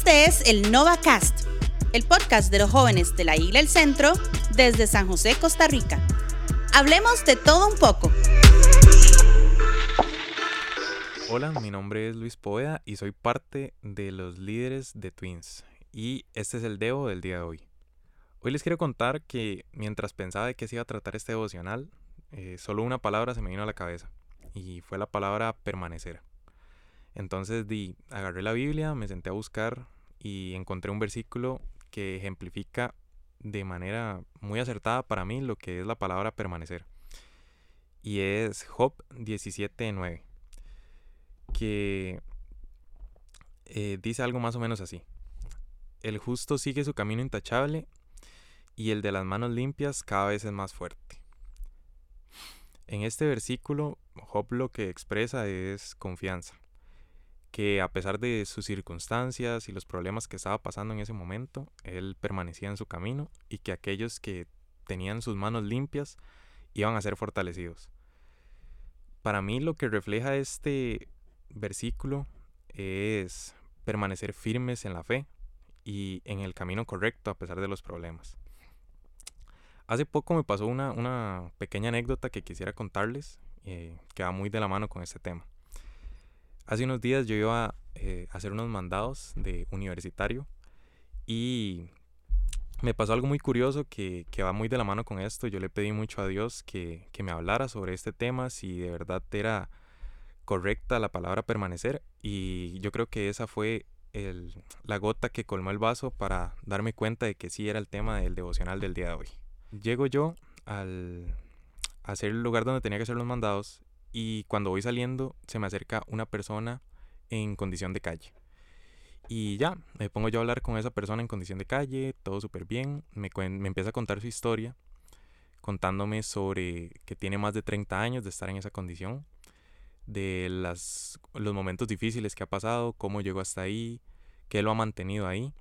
Este es el NovaCast, el podcast de los jóvenes de la Isla El Centro desde San José, Costa Rica. Hablemos de todo un poco. Hola, mi nombre es Luis Poeda y soy parte de los líderes de Twins. Y este es el Devo del día de hoy. Hoy les quiero contar que mientras pensaba de qué se iba a tratar este devocional, eh, solo una palabra se me vino a la cabeza y fue la palabra permanecer. Entonces di, agarré la Biblia, me senté a buscar y encontré un versículo que ejemplifica de manera muy acertada para mí lo que es la palabra permanecer. Y es Job 17.9, que eh, dice algo más o menos así. El justo sigue su camino intachable y el de las manos limpias cada vez es más fuerte. En este versículo, Job lo que expresa es confianza, que a pesar de sus circunstancias y los problemas que estaba pasando en ese momento, él permanecía en su camino y que aquellos que tenían sus manos limpias iban a ser fortalecidos. Para mí lo que refleja este versículo es permanecer firmes en la fe y en el camino correcto a pesar de los problemas. Hace poco me pasó una, pequeña anécdota que quisiera contarles, eh, que va muy de la mano con este tema. Hace unos días yo iba eh, a hacer unos mandados de universitario y me pasó algo muy curioso que, va muy de la mano con esto. Yo le pedí mucho a Dios que, me hablara sobre este tema, si de verdad era correcta la palabra permanecer y yo creo que esa fue la gota que colmó el vaso para darme cuenta de que sí era el tema del devocional del día de hoy. Llego yo al hacer el lugar donde tenía que hacer los mandados y cuando voy saliendo se me acerca una persona en condición de calle. Y ya, me pongo yo a hablar con esa persona en condición de calle, todo súper bien, me, me empieza a contar su historia, contándome sobre que tiene más de 30 años de estar en esa condición, de las, los momentos difíciles que ha pasado, cómo llegó hasta ahí, qué lo ha mantenido ahí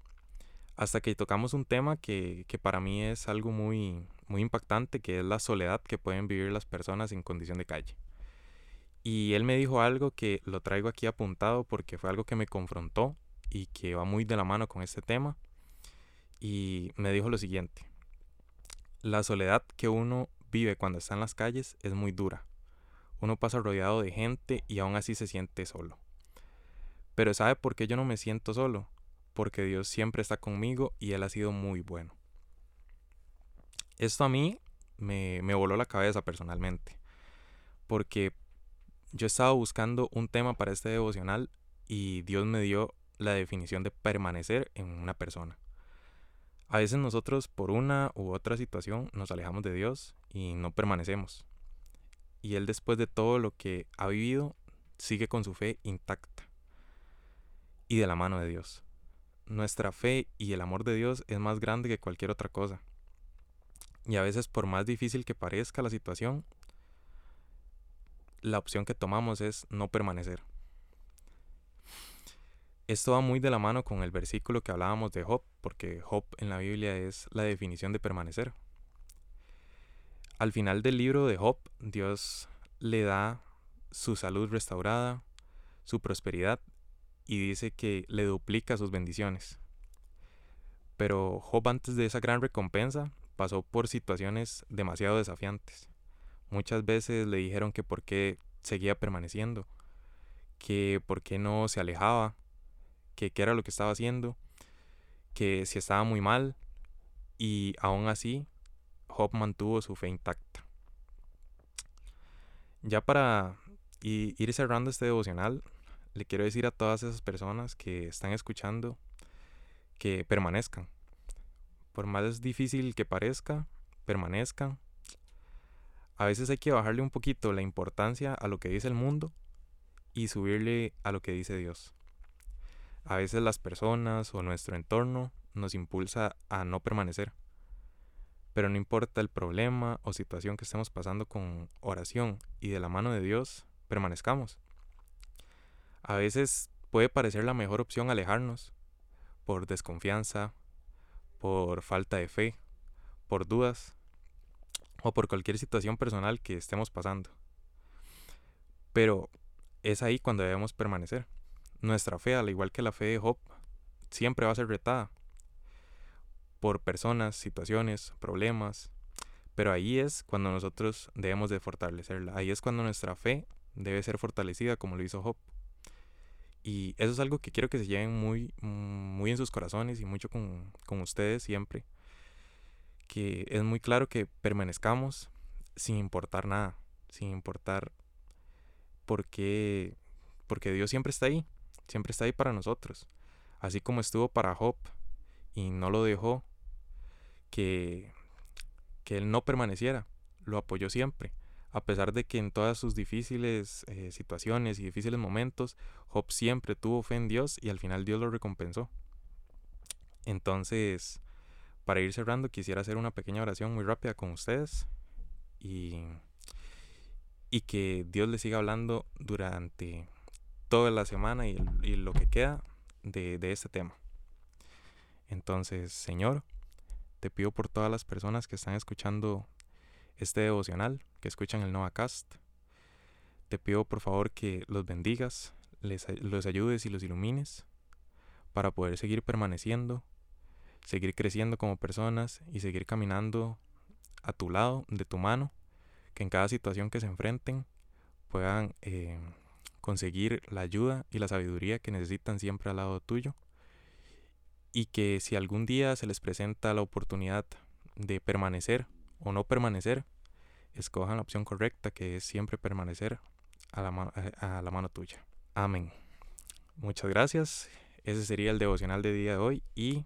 hasta que tocamos un tema que, para mí es algo muy, muy impactante, que es la soledad que pueden vivir las personas en condición de calle. Y él me dijo algo que lo traigo aquí apuntado porque fue algo que me confrontó y que va muy de la mano con este tema. Y me dijo lo siguiente, la soledad que uno vive cuando está en las calles es muy dura. Uno pasa rodeado de gente y aún así se siente solo. Pero ¿sabe por qué yo no me siento solo? porque Dios siempre está conmigo y Él ha sido muy bueno. Esto a mí me, voló la cabeza personalmente, porque yo estaba buscando un tema para este devocional y Dios me dio la definición de permanecer en una persona. A veces nosotros por una u otra situación nos alejamos de Dios y no permanecemos. Y Él después de todo lo que ha vivido sigue con su fe intacta y de la mano de Dios nuestra fe y el amor de Dios es más grande que cualquier otra cosa. Y a veces por más difícil que parezca la situación, la opción que tomamos es no permanecer. Esto va muy de la mano con el versículo que hablábamos de Job, porque Job en la Biblia es la definición de permanecer. Al final del libro de Job, Dios le da su salud restaurada, su prosperidad y dice que le duplica sus bendiciones. Pero Job antes de esa gran recompensa pasó por situaciones demasiado desafiantes. Muchas veces le dijeron que por qué seguía permaneciendo, que por qué no se alejaba, que qué era lo que estaba haciendo, que si estaba muy mal, y aún así Job mantuvo su fe intacta. Ya para ir cerrando este devocional, le quiero decir a todas esas personas que están escuchando que permanezcan. Por más difícil que parezca, permanezcan. A veces hay que bajarle un poquito la importancia a lo que dice el mundo y subirle a lo que dice Dios. A veces las personas o nuestro entorno nos impulsa a no permanecer. Pero no importa el problema o situación que estemos pasando con oración y de la mano de Dios, permanezcamos. A veces puede parecer la mejor opción alejarnos por desconfianza, por falta de fe, por dudas o por cualquier situación personal que estemos pasando. Pero es ahí cuando debemos permanecer. Nuestra fe, al igual que la fe de Job, siempre va a ser retada por personas, situaciones, problemas, pero ahí es cuando nosotros debemos de fortalecerla, ahí es cuando nuestra fe debe ser fortalecida como lo hizo Job. Y eso es algo que quiero que se lleven muy, muy en sus corazones y mucho con, con ustedes siempre, que es muy claro que permanezcamos sin importar nada, sin importar por qué, porque Dios siempre está ahí, siempre está ahí para nosotros, así como estuvo para Job y no lo dejó que, que él no permaneciera, lo apoyó siempre, a pesar de que en todas sus difíciles eh, situaciones y difíciles momentos, Job siempre tuvo fe en Dios y al final Dios lo recompensó. Entonces, para ir cerrando, quisiera hacer una pequeña oración muy rápida con ustedes y, y que Dios les siga hablando durante toda la semana y, y lo que queda de, de este tema. Entonces, Señor, te pido por todas las personas que están escuchando este devocional, que escuchan el Novacast. Te pido por favor que los bendigas, les, los ayudes y los ilumines para poder seguir permaneciendo, seguir creciendo como personas y seguir caminando a tu lado, de tu mano, que en cada situación que se enfrenten puedan eh, conseguir la ayuda y la sabiduría que necesitan siempre al lado tuyo y que si algún día se les presenta la oportunidad de permanecer o no permanecer, escojan la opción correcta que es siempre permanecer a la, a la mano tuya. Amén. Muchas gracias. Ese sería el devocional de día de hoy y